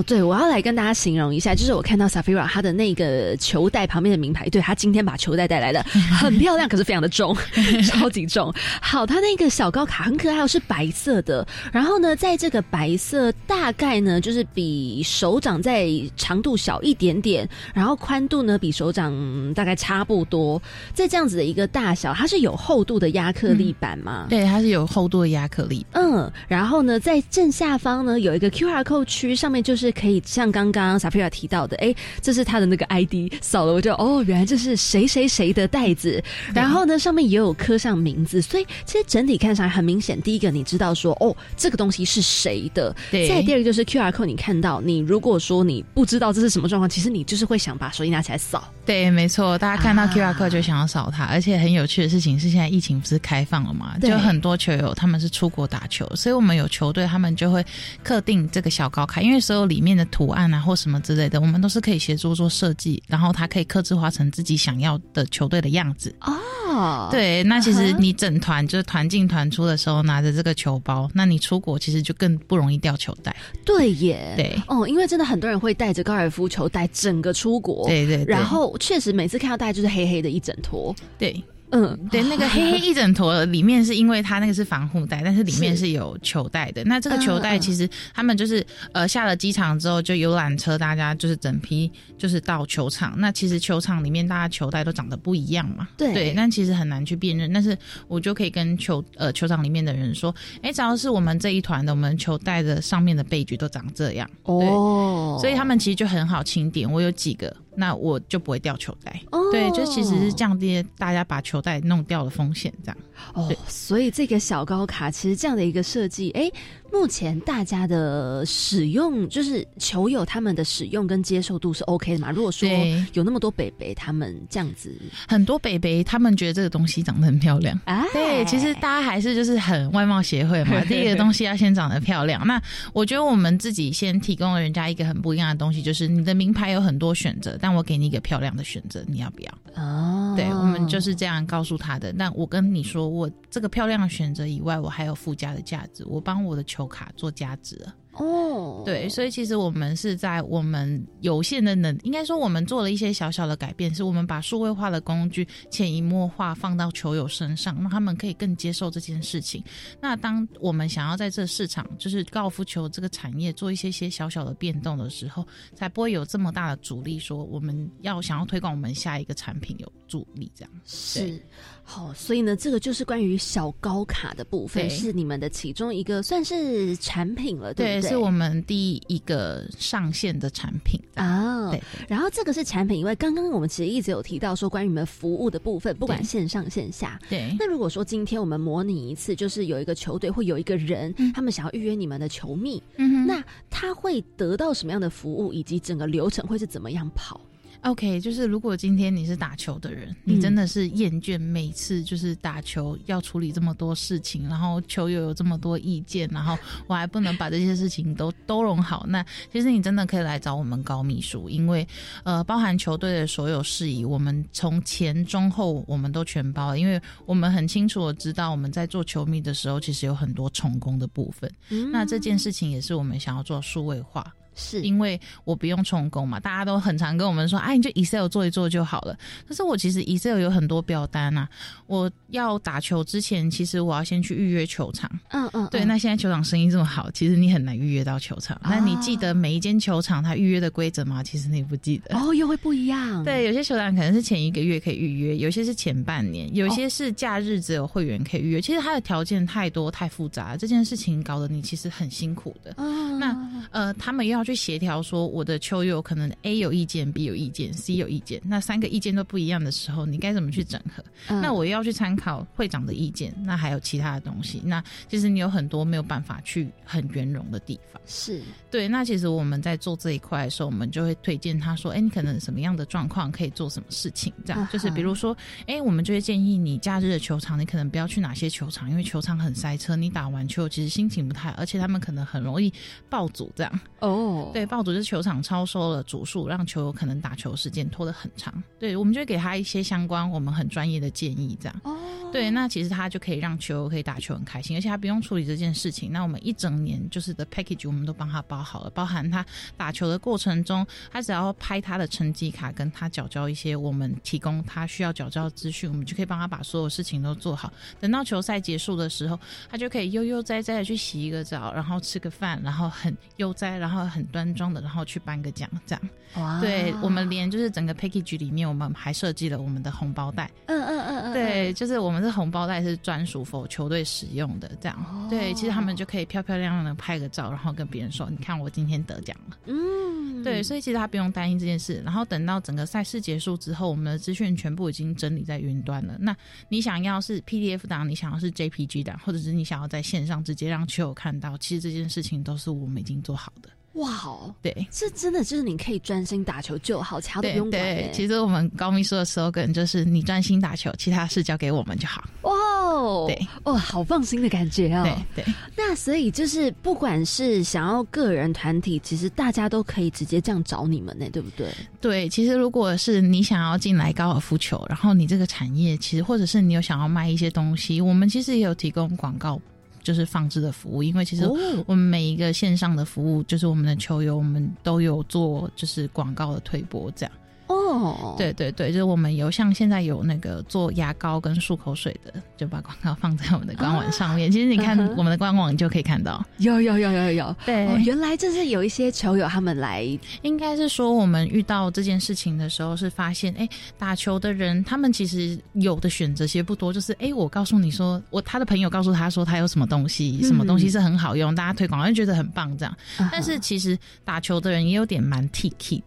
对，我要来跟大家形容一下，就是我看到 Safira 他的那个球袋旁边的名牌，对他今天把球袋带来的，很漂亮，可是非常的重，超级重。好，他那个小高卡很可爱，是白色的。然后呢，在这个白色大概呢，就是比手掌在长度小一点点，然后宽度呢比手掌大概差不多，在这样子的一个大小，它是有厚度的亚克力板吗？对，它是有厚度的亚克力。嗯，然后呢，在正下方呢有一个 QR code 区，上面就是可以像刚刚 Safira 提到的，哎，这是他的那个 ID，扫了我就哦，原来这是谁谁谁的袋子。然后呢，上面也有刻上名字，所以其实整体看上来很明显。第一个，你知道说哦，这个东西是谁的。对。再第二个就是 QR code，你看到你如果说你不知道这是什么状况，其实你就是会想把手机拿起来扫。对，没错，大家看到 QR code 就想要扫它。而且很有趣的事情是，现在疫情不是开放了嘛，就很多球友他们是出国打球，所以我们有球队他们就会刻定这个小高卡，因为所有里面的图案啊或什么之类的，我们都是可以协助做设计，然后它可以刻制化成自己想要的球队的样子。哦。哦，对，那其实你整团就是团进团出的时候拿着这个球包，那你出国其实就更不容易掉球袋。对耶，对哦，因为真的很多人会带着高尔夫球带整个出国，对对对然后确实每次看到大家就是黑黑的一整坨，对。嗯，对，那个 黑黑一整坨里面是因为它那个是防护袋，但是里面是有球带的。那这个球带其实他们就是呃下了机场之后就游览车，大家就是整批就是到球场。那其实球场里面大家球带都长得不一样嘛，对对，但其实很难去辨认。但是我就可以跟球呃球场里面的人说，哎，只要是我们这一团的，我们球带的上面的背具都长这样哦，所以他们其实就很好清点。我有几个，那我就不会掉球袋。哦对，就其实是降低大家把球袋弄掉的风险，这样。哦，所以这个小高卡其实这样的一个设计，哎，目前大家的使用就是球友他们的使用跟接受度是 OK 的嘛？如果说有那么多北北他们这样子，很多北北他们觉得这个东西长得很漂亮。啊，对，其实大家还是就是很外貌协会嘛，第一个东西要先长得漂亮。那我觉得我们自己先提供了人家一个很不一样的东西，就是你的名牌有很多选择，但我给你一个漂亮的选择，你要不要？哦，对，我们就是这样告诉他的。那我跟你说，我这个漂亮的选择以外，我还有附加的价值，我帮我的球卡做价值了。哦，对，所以其实我们是在我们有限的能，应该说我们做了一些小小的改变，是我们把数位化的工具潜移默化放到球友身上，让他们可以更接受这件事情。那当我们想要在这市场，就是高尔夫球这个产业做一些些小小的变动的时候，才不会有这么大的阻力，说我们要想要推广我们下一个产品有阻力这样。是好，所以呢，这个就是关于小高卡的部分，是你们的其中一个算是产品了，对对，不对？是我们第一个上线的产品啊。对，然后这个是产品以外，刚刚我们其实一直有提到说关于你们服务的部分，不管线上线下。对那如果说今天我们模拟一次，就是有一个球队会有一个人，他们想要预约你们的球迷，嗯那他会得到什么样的服务，以及整个流程会是怎么样跑？OK，就是如果今天你是打球的人，你真的是厌倦每次就是打球要处理这么多事情，然后球友有这么多意见，然后我还不能把这些事情都都弄好，那其实你真的可以来找我们高秘书，因为呃，包含球队的所有事宜，我们从前中后我们都全包了，因为我们很清楚的知道我们在做球迷的时候，其实有很多重工的部分，嗯。那这件事情也是我们想要做数位化。是因为我不用充公嘛，大家都很常跟我们说，哎，你就 Excel 做一做就好了。但是我其实 Excel 有很多表单啊，我要打球之前，其实我要先去预约球场。嗯嗯，对，那现在球场生意这么好，其实你很难预约到球场。那你记得每一间球场它预约的规则吗？其实你不记得。哦，又会不一样。对，有些球场可能是前一个月可以预约，有些是前半年，有些是假日只有会员可以预约。其实它的条件太多太复杂，这件事情搞得你其实很辛苦的。嗯那呃，他们又要去协调说，我的球友可能 A 有意见，B 有意见，C 有意见，那三个意见都不一样的时候，你该怎么去整合？嗯。那我又要去参考会长的意见，那还有其他的东西，那其实你有很多没有办法去很圆融的地方。是。对，那其实我们在做这一块的时候，我们就会推荐他说，哎，你可能什么样的状况可以做什么事情，这样、就是比如说，哎，我们就会建议你假日的球场，你可能不要去哪些球场，因为球场很塞车，你打完球其实心情不太好，而且他们可能很容易爆组这样。哦，对，爆竹就是球场超收了组数，让球友可能打球时间拖得很长。对，我们就会给他一些相关我们很专业的建议，这样。哦，对，那其实他就可以让球友可以打球很开心，而且他不用处理这件事情。那我们一整年就是的 package 我们都帮他包好了，包含他打球的过程中，他只要拍他的成绩卡，跟他缴交一些我们提供他需要缴交的资讯，我们就可以帮他把所有事情都做好。等到球赛结束的时候，他就可以悠悠哉哉的去洗一个澡，然后吃个饭，然后很悠哉，然后很端庄的，然后去颁个奖，这样。哇对我们连就是整个 package 里面，我们还设计了我们的红包袋。嗯嗯嗯嗯，对，就是我们的红包袋是专属否球队使用的，这样。哦对，其实他们就可以漂漂亮亮的拍个照，然后跟别人说：“你看我今天得奖了。”嗯，对，所以其实他不用担心这件事。然后等到整个赛事结束之后，我们的资讯全部已经整理在云端了。那你想要是 PDF 档，你想要是 JPG 档，或者是你想要在线上直接让球友看到，其实这件事情都是我们已经做好的。哇哦，对，这真的就是你可以专心打球就好，其他都不对用管对欸。，其实我们高秘书的 slogan 就是你专心打球，其他事交给我们就好。哇，哦，对，哦，好放心的感觉哦。对对。那所以就是不管是想要个人团体，其实大家都可以直接这样找你们呢，对不对？对，其实如果是你想要进来高尔夫球，然后你这个产业其实或者是你有想要卖一些东西，我们其实也有提供广告。就是放置的服务，因为其实我们每一个线上的服务，就是我们的球友，我们都有做就是广告的推播，这样。哦，对对对，就是我们有像现在有那个做牙膏跟漱口水的，就把广告放在我们的官网上面。其实你看我们的官网，你就可以看到，有有有有有。对，原来这是有一些球友他们来，应该是说我们遇到这件事情的时候，是发现哎，打球的人他们其实有的选择其实不多，就是哎，我告诉你说，我他的朋友告诉他说他有什么东西，什么东西是很好用，大家推广就觉得很棒这样。但是其实打球的人也有点蛮 T K 的。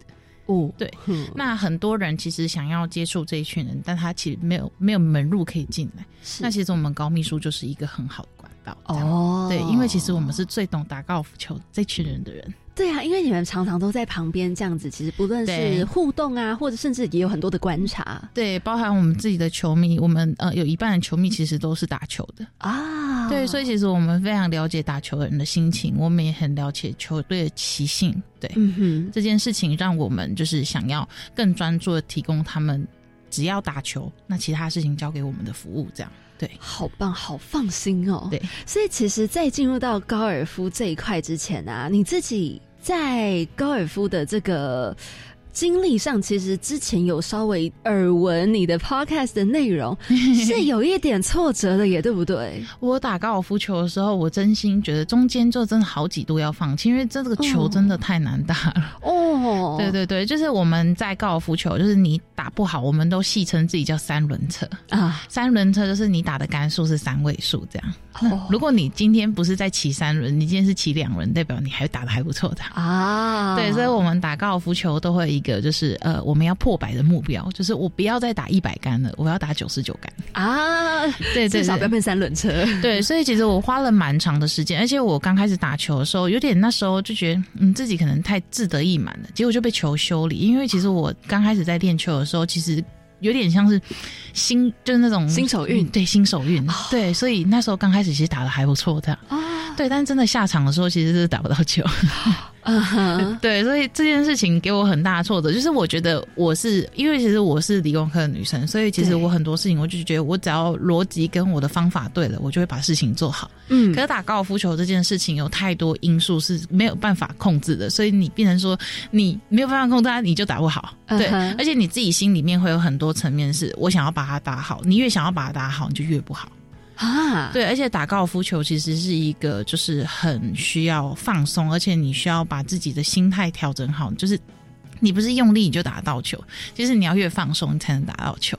哦，对，那很多人其实想要接触这一群人，但他其实没有没有门路可以进来。那其实我们高秘书就是一个很好的管道。哦，对，因为其实我们是最懂打高尔夫球这群人的人。对啊，因为你们常常都在旁边这样子，其实不论是互动啊，或者甚至也有很多的观察。对，包含我们自己的球迷，我们呃有一半的球迷其实都是打球的啊。对，所以其实我们非常了解打球的人的心情，我们也很了解球队的习性。对，嗯哼，这件事情让我们就是想要更专注的提供他们，只要打球，那其他事情交给我们的服务，这样。对，好棒，好放心哦。对，所以其实，在进入到高尔夫这一块之前啊，你自己。在高尔夫的这个。经历上，其实之前有稍微耳闻你的 podcast 的内容，是有一点挫折的，也对不对？我打高尔夫球的时候，我真心觉得中间就真的好几度要放弃，因为这个球真的太难打了。哦，对对对，就是我们在高尔夫球，就是你打不好，我们都戏称自己叫三轮车啊。三轮车就是你打的杆数是三位数这样。哦，如果你今天不是在骑三轮，你今天是骑两轮，代表你还打的还不错的啊。对，所以我们打高尔夫球都会一。个就是呃，我们要破百的目标，就是我不要再打一百杆了，我要打九十九杆啊！对，至少不要变三轮车。对，所以其实我花了蛮长的时间，而且我刚开始打球的时候，有点那时候就觉得嗯自己可能太自得意满了，结果就被球修理。因为其实我刚开始在练球的时候，其实有点像是新就是那种 新手运，对新手运，对，所以那时候刚开始其实打的还不错的啊。对，但是真的下场的时候，其实是打不到球。嗯哼，对，所以这件事情给我很大的挫折。就是我觉得我是因为其实我是理工科的女生，所以其实我很多事情我就觉得我只要逻辑跟我的方法对了，我就会把事情做好。嗯，可是打高尔夫球这件事情有太多因素是没有办法控制的，所以你变成说你没有办法控制它，你就打不好。对，而且你自己心里面会有很多层面，是我想要把它打好，你越想要把它打好，你就越不好。啊，对，而且打高尔夫球其实是一个，就是很需要放松，而且你需要把自己的心态调整好，就是你不是用力你就打到球，其实你要越放松，你才能打到球。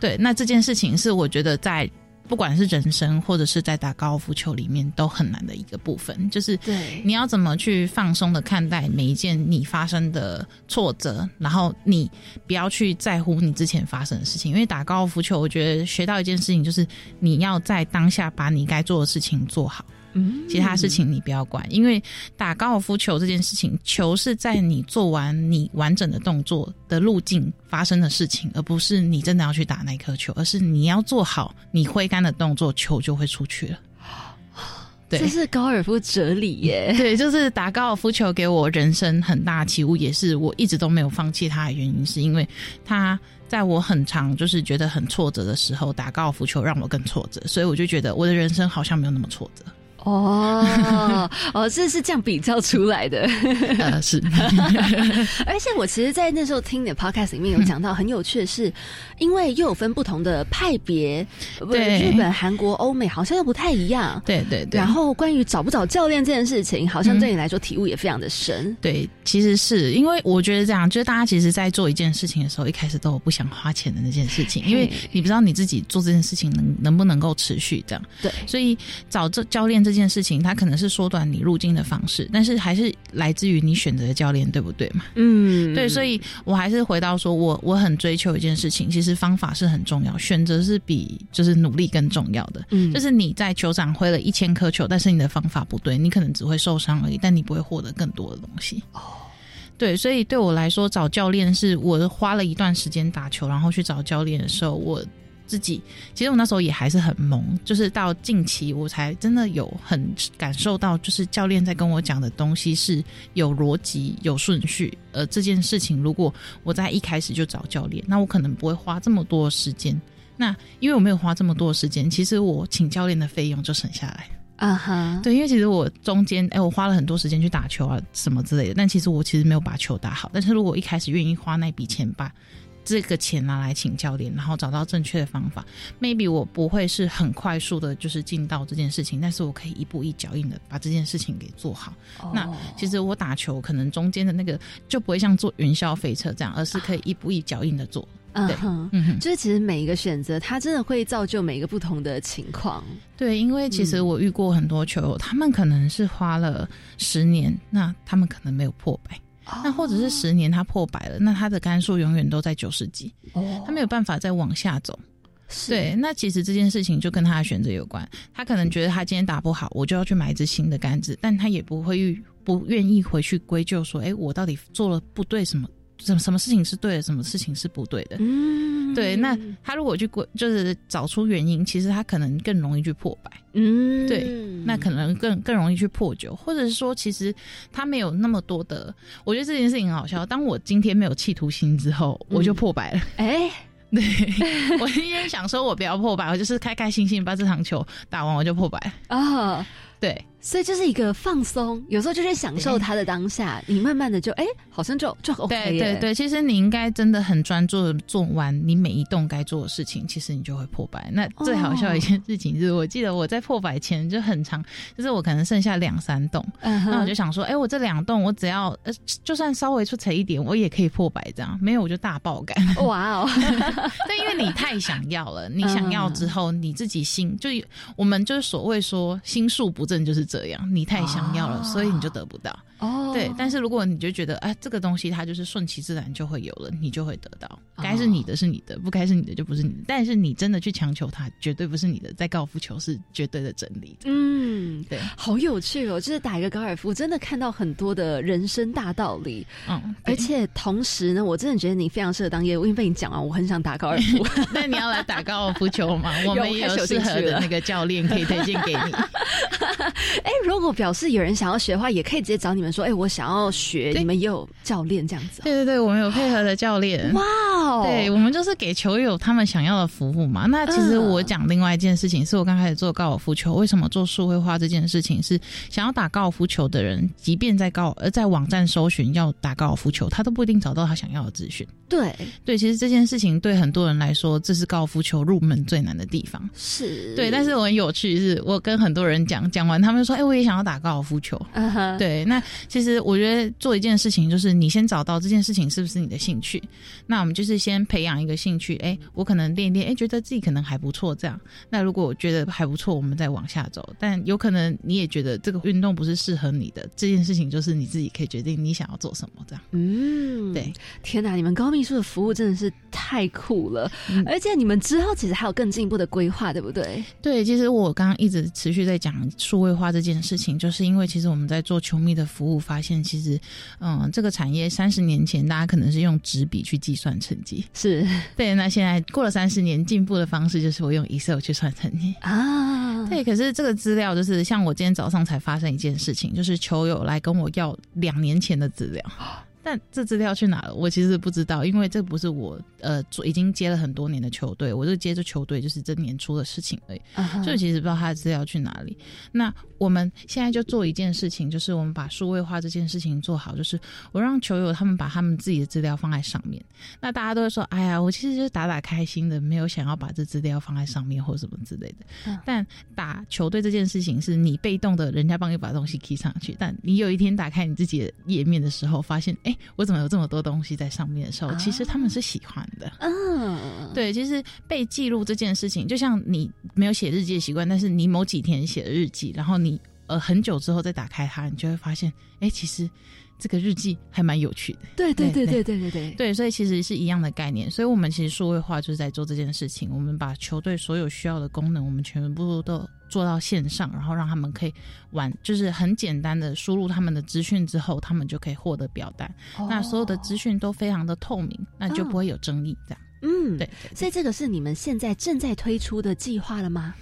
对，那这件事情是我觉得在。不管是人生或者是在打高尔夫球里面，都很难的一个部分，就是对你要怎么去放松的看待每一件你发生的挫折，然后你不要去在乎你之前发生的事情。因为打高尔夫球，我觉得学到一件事情就是你要在当下把你该做的事情做好。嗯，其他事情你不要管，因为打高尔夫球这件事情，球是在你做完你完整的动作的路径发生的事情，而不是你真的要去打那颗球，而是你要做好你挥杆的动作，球就会出去了。对，这是高尔夫哲理耶。对，就是打高尔夫球给我人生很大起悟，也是我一直都没有放弃它的原因，是因为它在我很长就是觉得很挫折的时候，打高尔夫球让我更挫折，所以我就觉得我的人生好像没有那么挫折。哦哦，这是这样比较出来的，呃 是。而且我其实，在那时候听你的 podcast 里面有讲到很有趣的是，因为又有分不同的派别，对日本、韩国、欧美好像又不太一样，对对对。然后关于找不找教练这件事情，好像对你来说体悟也非常的深。对，其实是因为我觉得这样，就是大家其实，在做一件事情的时候，一开始都有不想花钱的那件事情，因为你不知道你自己做这件事情能能不能够持续这样。对，所以找这教练这。件事情，它可能是缩短你入境的方式，但是还是来自于你选择的教练，对不对嘛？嗯，对，所以我还是回到说，我我很追求一件事情，其实方法是很重要，选择是比就是努力更重要的。嗯，就是你在球场挥了一千颗球，但是你的方法不对，你可能只会受伤而已，但你不会获得更多的东西。哦，对，所以对我来说，找教练是我花了一段时间打球，然后去找教练的时候，我。自己，其实我那时候也还是很懵，就是到近期我才真的有很感受到，就是教练在跟我讲的东西是有逻辑、有顺序。呃，这件事情如果我在一开始就找教练，那我可能不会花这么多时间。那因为我没有花这么多时间，其实我请教练的费用就省下来。啊哈，对，因为其实我中间，哎，我花了很多时间去打球啊，什么之类的，但其实我其实没有把球打好。但是如果一开始愿意花那笔钱，把这个钱拿来请教练，然后找到正确的方法，maybe 我不会是很快速的，就是进到这件事情，但是我可以一步一脚印的把这件事情给做好。那其实我打球可能中间的那个就不会像坐云霄飞车这样，而是可以一步一脚印的做。嗯哼，嗯哼，就是其实每一个选择，它真的会造就每一个不同的情况。对，因为其实我遇过很多球友，他们可能是花了十年，那他们可能没有破百，那或者是十年他破百了，那他的杆数永远都在九十几，哦，他没有办法再往下走。对，那其实这件事情就跟他的选择有关。他可能觉得他今天打不好，我就要去买一支新的杆子，但他也不会不愿意回去归咎说，哎，我到底做了不对什么？什么什么事情是对的，什么事情是不对的？嗯，对。那他如果去过，就是找出原因，其实他可能更容易去破百。嗯，对。那可能更更容易去破九，或者是说，其实他没有那么多的。我觉得这件事情很好笑。当我今天没有企图心之后，我就破百了。哎，对我今天想说，我不要破百，我就是开开心心把这场球打完，我就破百啊。对。所以就是一个放松，有时候就是享受它的当下，你慢慢的就哎，好像就就 OK 对对对，其实你应该真的很专注的做完你每一栋该做的事情，其实你就会破百。那最好笑的一件事情是，我记得我在破百前就很长，就是我可能剩下两三栋，那我就想说，哎，我这两栋我只要呃，就算稍微出彩一点，我也可以破百这样。没有我就大爆感。哇哦！但因为你太想要了，你想要之后，你自己心就我们就是所谓说心术不正，就是。这样，你太想要了，所以你就得不到。哦，对，但是如果你就觉得，哎，这个东西它就是顺其自然就会有了，你就会得到。该是你的是你的，不该是你的就不是你的。但是你真的去强求它，绝对不是你的。在高尔夫球是绝对的真理。嗯，对，好有趣哦！就是打一个高尔夫，真的看到很多的人生大道理。嗯，而且同时呢，我真的觉得你非常适合当业务，因为被你讲完，我很想打高尔夫。那你要来打高尔夫球吗？我们也有适合的那个教练可以推荐给你。哎，如果表示有人想要学的话，也可以直接找你们说，哎，我想要学，你们也有教练这样子。对对对，我们有配合的教练。哇哦，对我们就是给球友他们想要的服务嘛。那其实我讲另外一件事情，是我刚开始做高尔夫球，为什么做数位化这件事情，是想要打高尔夫球的人，即便在高呃在网站搜寻要打高尔夫球，他都不一定找到他想要的资讯。对对，其实这件事情对很多人来说，这是高尔夫球入门最难的地方。是对，但是我很有趣，是我跟很多人讲讲完，他们说，哎，我也想要打高尔夫球。对，那其实我觉得做一件事情，就是你先找到这件事情是不是你的兴趣。那我们就是先培养一个兴趣，哎，我可能练一练，哎，觉得自己可能还不错，这样。那如果我觉得还不错，我们再往下走。但有可能你也觉得这个运动不是适合你的，这件事情就是你自己可以决定你想要做什么，这样。嗯，对。天哪，你们高秘书的服务真的是太酷了，而且你们之后其实还有更进一步的规划，对不对？对，其实我刚刚一直持续在讲数位化这件事情，就是因为其实我们在做球迷的服务，发现其实，嗯，这个产业三十年前大家可能是用纸笔去计算成绩，是对。那现在过了三十年，进步的方式就是我用 Excel 去算成绩啊。对，可是这个资料就是像我今天早上才发生一件事情，就是球友来跟我要两年前的资料。但这资料去哪了？我其实不知道，因为这不是我呃，已经接了很多年的球队，我就接着球队就是这年初的事情而已，所以其实不知道他的资料去哪里。那我们现在就做一件事情，就是我们把数位化这件事情做好，就是我让球友他们把他们自己的资料放在上面。那大家都会说：“哎呀，我其实就是打打开心的，没有想要把这资料放在上面或什么之类的。”但打球队这件事情是你被动的，人家帮你把东西 key 上去，但你有一天打开你自己的页面的时候，发现哎。我怎么有这么多东西在上面的时候，其实他们是喜欢的。嗯，对，其实被记录这件事情，就像你没有写日记的习惯，但是你某几天写了日记，然后你呃很久之后再打开它，你就会发现，哎，其实这个日记还蛮有趣的。对对对对对对对对，所以其实是一样的概念。所以我们其实数位化就是在做这件事情，我们把球队所有需要的功能，我们全部都。做到线上，然后让他们可以玩，就是很简单的输入他们的资讯之后，他们就可以获得表单。那所有的资讯都非常的透明，那就不会有争议。这样嗯，对，所以这个是你们现在正在推出的计划了吗？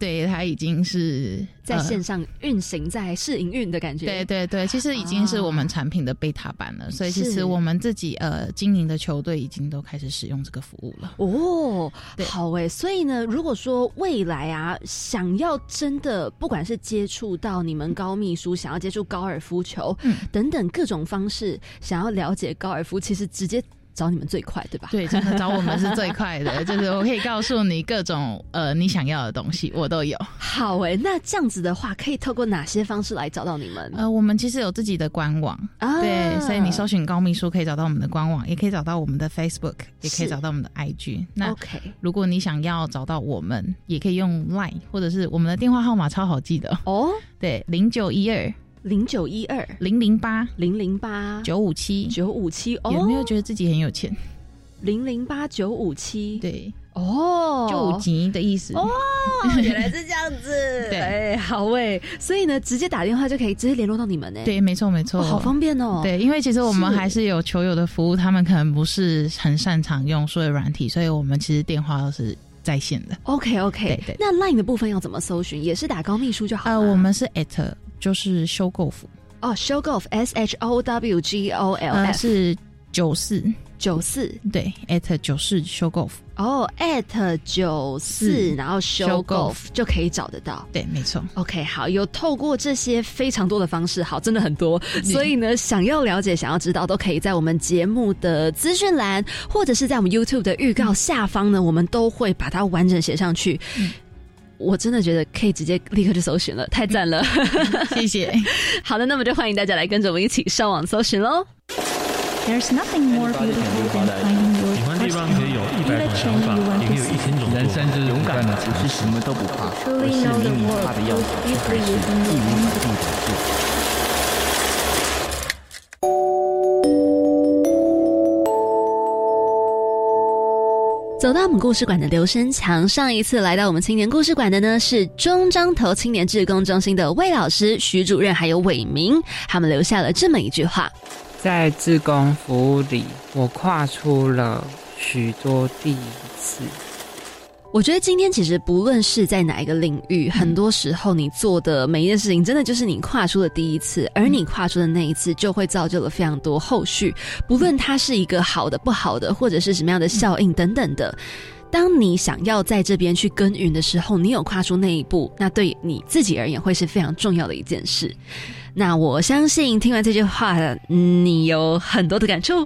对，它已经是在线上运行，在试营运的感觉。对对对，其实已经是我们产品的贝塔版了，所以其实我们自己呃经营的球队已经都开始使用这个服务了。哦，好诶，所以呢，如果说未来啊，想要真的不管是接触到你们高秘书，想要接触高尔夫球，嗯，等等各种方式，想要了解高尔夫，其实直接。找你们最快，对吧？对，真的找我们是最快的，就是我可以告诉你各种呃你想要的东西，我都有。好诶，那这样子的话，可以透过哪些方式来找到你们？呃，我们其实有自己的官网，啊对，所以你搜寻高秘书可以找到我们的官网，也可以找到我们的 Facebook，也可以找到我们的 IG。那 OK，如果你想要找到我们，也可以用 Line，或者是我们的电话号码超好记的哦，对，零九一二。零九一二零零八零零八九五七九五七，有没有觉得自己很有钱？零零八九五七，对，哦，九五级的意思。哦，原来是这样子，对，好诶，所以呢，直接打电话就可以直接联络到你们呢，对，没错没错，好方便哦，对，因为其实我们还是有球友的服务，他们可能不是很擅长用所有软体，所以我们其实电话都是在线的。OK OK，对对，那 Line 的部分要怎么搜寻？也是打高秘书就好。呃，我们是 at 就是修购服。哦，show golf s h o w g o l f 是九四九四对，at 九四 show golf 哦，at 九四然后 show golf 就可以找得到，对，没错。OK，好，有透过这些非常多的方式，好，真的很多，所以呢，想要了解、想要知道，都可以在我们节目的资讯栏，或者是在我们 YouTube 的预告下方呢，我们都会把它完整写上去。我真的觉得可以直接立刻就搜寻了，太赞了，谢谢。好的，那么就欢迎大家来跟着我们一起上网搜寻喽。There's nothing more beautiful than finding your 喜欢地方可以有一百种想法，也可以有一千种人生就是勇敢的，不是什么都不怕，而是明明怕的要死，还是一无反顾的走到我们故事馆的刘生强，上一次来到我们青年故事馆的呢是中章头青年志工中心的魏老师、徐主任还有伟明，他们留下了这么一句话：在志工服务里，我跨出了许多第一次。我觉得今天其实不论是在哪一个领域，很多时候你做的每一件事情，真的就是你跨出的第一次，而你跨出的那一次，就会造就了非常多后续。不论它是一个好的、不好的，或者是什么样的效应等等的。当你想要在这边去耕耘的时候，你有跨出那一步，那对你自己而言会是非常重要的一件事。那我相信听完这句话，你有很多的感触。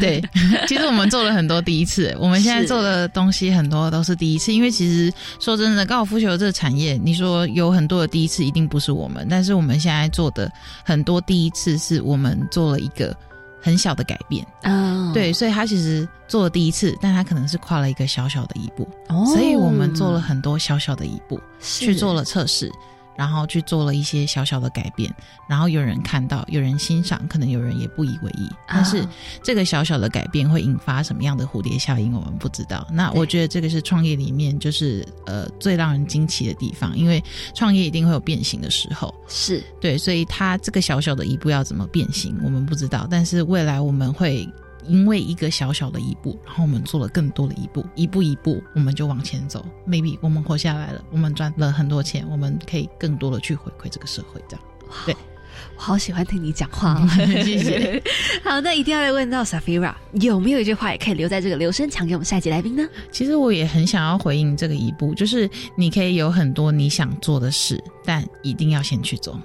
对，其实我们做了很多第一次，我们现在做的东西很多都是第一次。因为其实说真的，高尔夫球这个产业，你说有很多的第一次，一定不是我们。但是我们现在做的很多第一次，是我们做了一个很小的改变啊。对，所以他其实做了第一次，但他可能是跨了一个小小的一步。哦，所以我们做了很多小小的一步，去做了测试。然后去做了一些小小的改变，然后有人看到，有人欣赏，可能有人也不以为意。但是这个小小的改变会引发什么样的蝴蝶效应，我们不知道。那我觉得这个是创业里面就是呃最让人惊奇的地方，因为创业一定会有变形的时候，是对，所以它这个小小的一步要怎么变形，我们不知道。但是未来我们会。因为一个小小的一步，然后我们做了更多的一步，一步一步，我们就往前走。Maybe 我们活下来了，我们赚了很多钱，我们可以更多的去回馈这个社会。这样，对，我好喜欢听你讲话，谢谢。好，那一定要来问到 Safira，有没有一句话也可以留在这个留声墙给我们下一集来宾呢？其实我也很想要回应这个一步，就是你可以有很多你想做的事，但一定要先去做。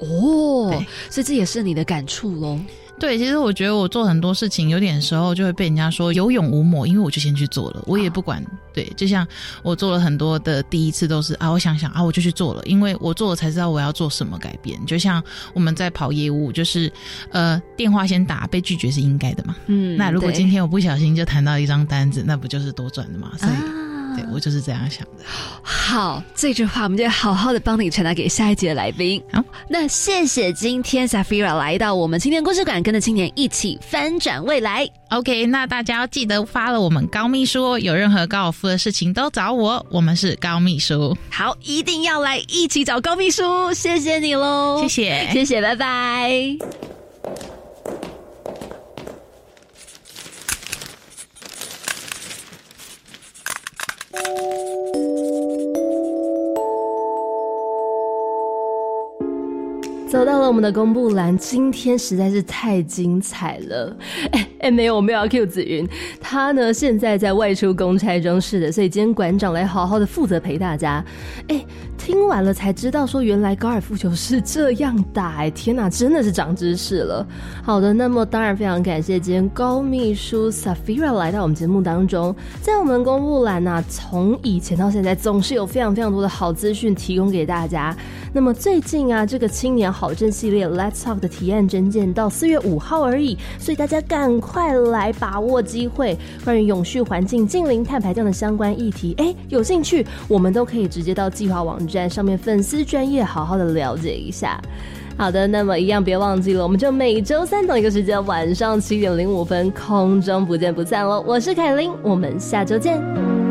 哦，所以这也是你的感触喽。对，其实我觉得我做很多事情，有点时候就会被人家说有勇无谋，因为我就先去做了，我也不管。对，就像我做了很多的第一次，都是啊，我想想啊，我就去做了，因为我做了才知道我要做什么改变。就像我们在跑业务，就是呃，电话先打，被拒绝是应该的嘛。嗯，那如果今天我不小心就谈到一张单子，那不就是多赚的嘛？所以。对我就是这样想的。好，这句话我们就好好的帮你传达给下一节的来宾。好，那谢谢今天 Safira 来到我们青年故事馆，跟着青年一起翻转未来。OK，那大家要记得发了我们高秘书，有任何高尔夫的事情都找我，我们是高秘书。好，一定要来一起找高秘书，谢谢你喽，谢谢，谢谢，拜拜。走到了我们的公布栏，今天实在是太精彩了。哎哎，没有，我没有要 Q 紫云，他呢现在在外出公差中是的，所以今天馆长来好好的负责陪大家。哎，听完了才知道说原来高尔夫球是这样打，哎，天哪，真的是长知识了。好的，那么当然非常感谢今天高秘书 Safira 来到我们节目当中，在我们公布栏呢，从以前到现在总是有非常非常多的好资讯提供给大家。那么最近啊，这个青年好证系列 Let's Talk 的提案征件到四月五号而已，所以大家赶快来把握机会。关于永续环境、近零碳排这样的相关议题，哎，有兴趣我们都可以直接到计划网站上面粉丝专业好好的了解一下。好的，那么一样别忘记了，我们就每周三同一个时间晚上七点零五分空中不见不散喽。我是凯琳，我们下周见。